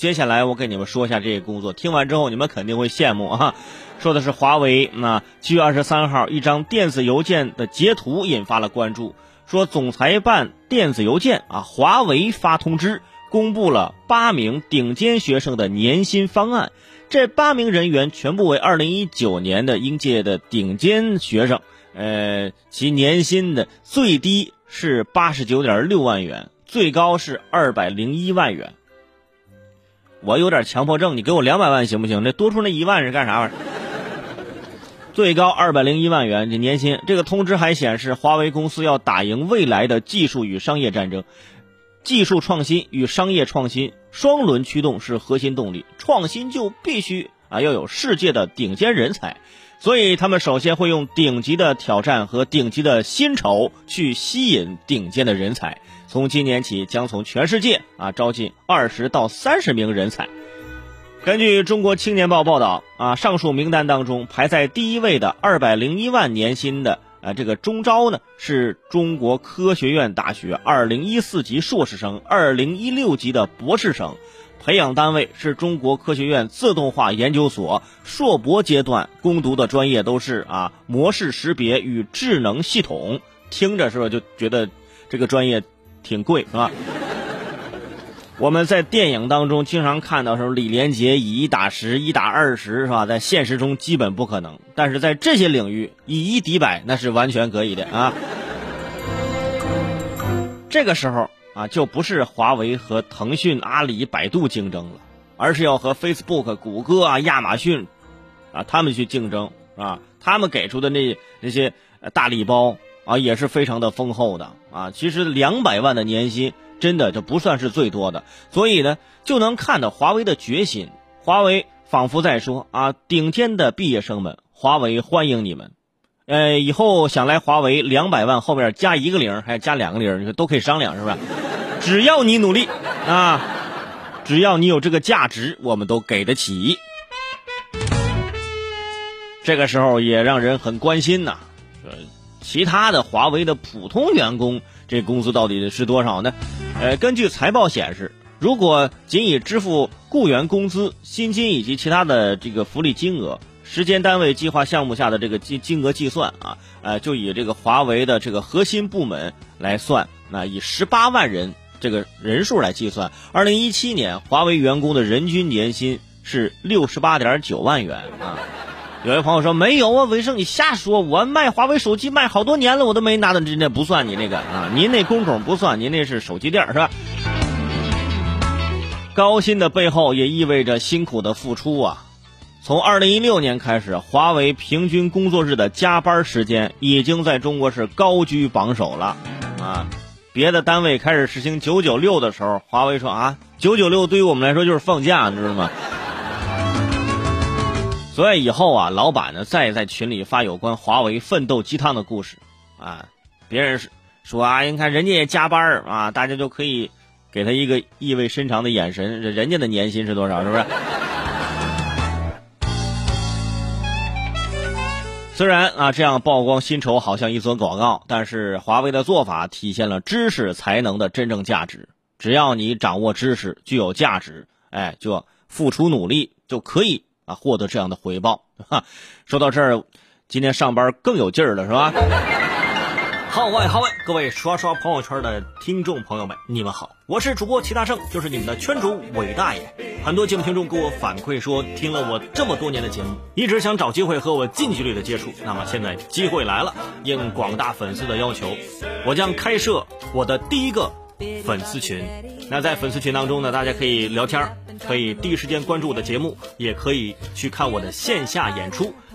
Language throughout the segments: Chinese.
接下来我给你们说一下这个工作，听完之后你们肯定会羡慕啊。说的是华为，那七月二十三号一张电子邮件的截图引发了关注，说总裁办电子邮件啊，华为发通知。公布了八名顶尖学生的年薪方案，这八名人员全部为二零一九年的应届的顶尖学生，呃，其年薪的最低是八十九点六万元，最高是二百零一万元。我有点强迫症，你给我两百万行不行？那多出那一万是干啥玩意儿？最高二百零一万元这年薪。这个通知还显示，华为公司要打赢未来的技术与商业战争。技术创新与商业创新双轮驱动是核心动力，创新就必须啊要有世界的顶尖人才，所以他们首先会用顶级的挑战和顶级的薪酬去吸引顶尖的人才。从今年起，将从全世界啊招进二十到三十名人才。根据中国青年报报道啊，上述名单当中排在第一位的二百零一万年薪的。啊，这个中招呢是中国科学院大学二零一四级硕士生，二零一六级的博士生，培养单位是中国科学院自动化研究所，硕博阶段攻读的专业都是啊模式识别与智能系统，听着是吧就觉得这个专业挺贵是吧？我们在电影当中经常看到时候李连杰以一打十，一打二十，是吧？在现实中基本不可能，但是在这些领域以一敌百那是完全可以的啊。这个时候啊，就不是华为和腾讯、阿里、百度竞争了，而是要和 Facebook、谷歌啊、亚马逊啊他们去竞争啊。他们给出的那那些大礼包啊，也是非常的丰厚的啊。其实两百万的年薪。真的，这不算是最多的，所以呢，就能看到华为的决心。华为仿佛在说啊，顶尖的毕业生们，华为欢迎你们。呃，以后想来华为，两百万后面加一个零，还加两个零，你都可以商量，是吧？只要你努力啊，只要你有这个价值，我们都给得起。这个时候也让人很关心呐，呃，其他的华为的普通员工，这工资到底是多少呢？呃，根据财报显示，如果仅以支付雇员工资、薪金以及其他的这个福利金额、时间单位计划项目下的这个金金额计算啊，呃，就以这个华为的这个核心部门来算，那以十八万人这个人数来计算，二零一七年华为员工的人均年薪是六十八点九万元啊。有位朋友说没有啊，伟生你瞎说，我卖华为手机卖好多年了，我都没拿到，这那不算你那个啊，您那工种不算，您那是手机店是吧？高薪的背后也意味着辛苦的付出啊。从二零一六年开始，华为平均工作日的加班时间已经在中国是高居榜首了啊。别的单位开始实行九九六的时候，华为说啊，九九六对于我们来说就是放假，你知道吗？所以以后啊，老板呢再在群里发有关华为奋斗鸡汤的故事，啊，别人说啊，你看人家也加班啊，大家就可以给他一个意味深长的眼神，人家的年薪是多少，是不是？虽然啊，这样曝光薪酬好像一则广告，但是华为的做法体现了知识才能的真正价值。只要你掌握知识，具有价值，哎，就付出努力就可以。啊，获得这样的回报，哈。说到这儿，今天上班更有劲儿了，是吧？号外号外，各位刷刷朋友圈的听众朋友们，你们好，我是主播齐大圣，就是你们的圈主伟大爷。很多节目听众给我反馈说，听了我这么多年的节目，一直想找机会和我近距离的接触。那么现在机会来了，应广大粉丝的要求，我将开设我的第一个粉丝群。那在粉丝群当中呢，大家可以聊天可以第一时间关注我的节目，也可以去看我的线下演出。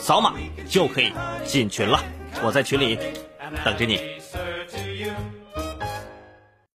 扫码就可以进群了，我在群里等着你。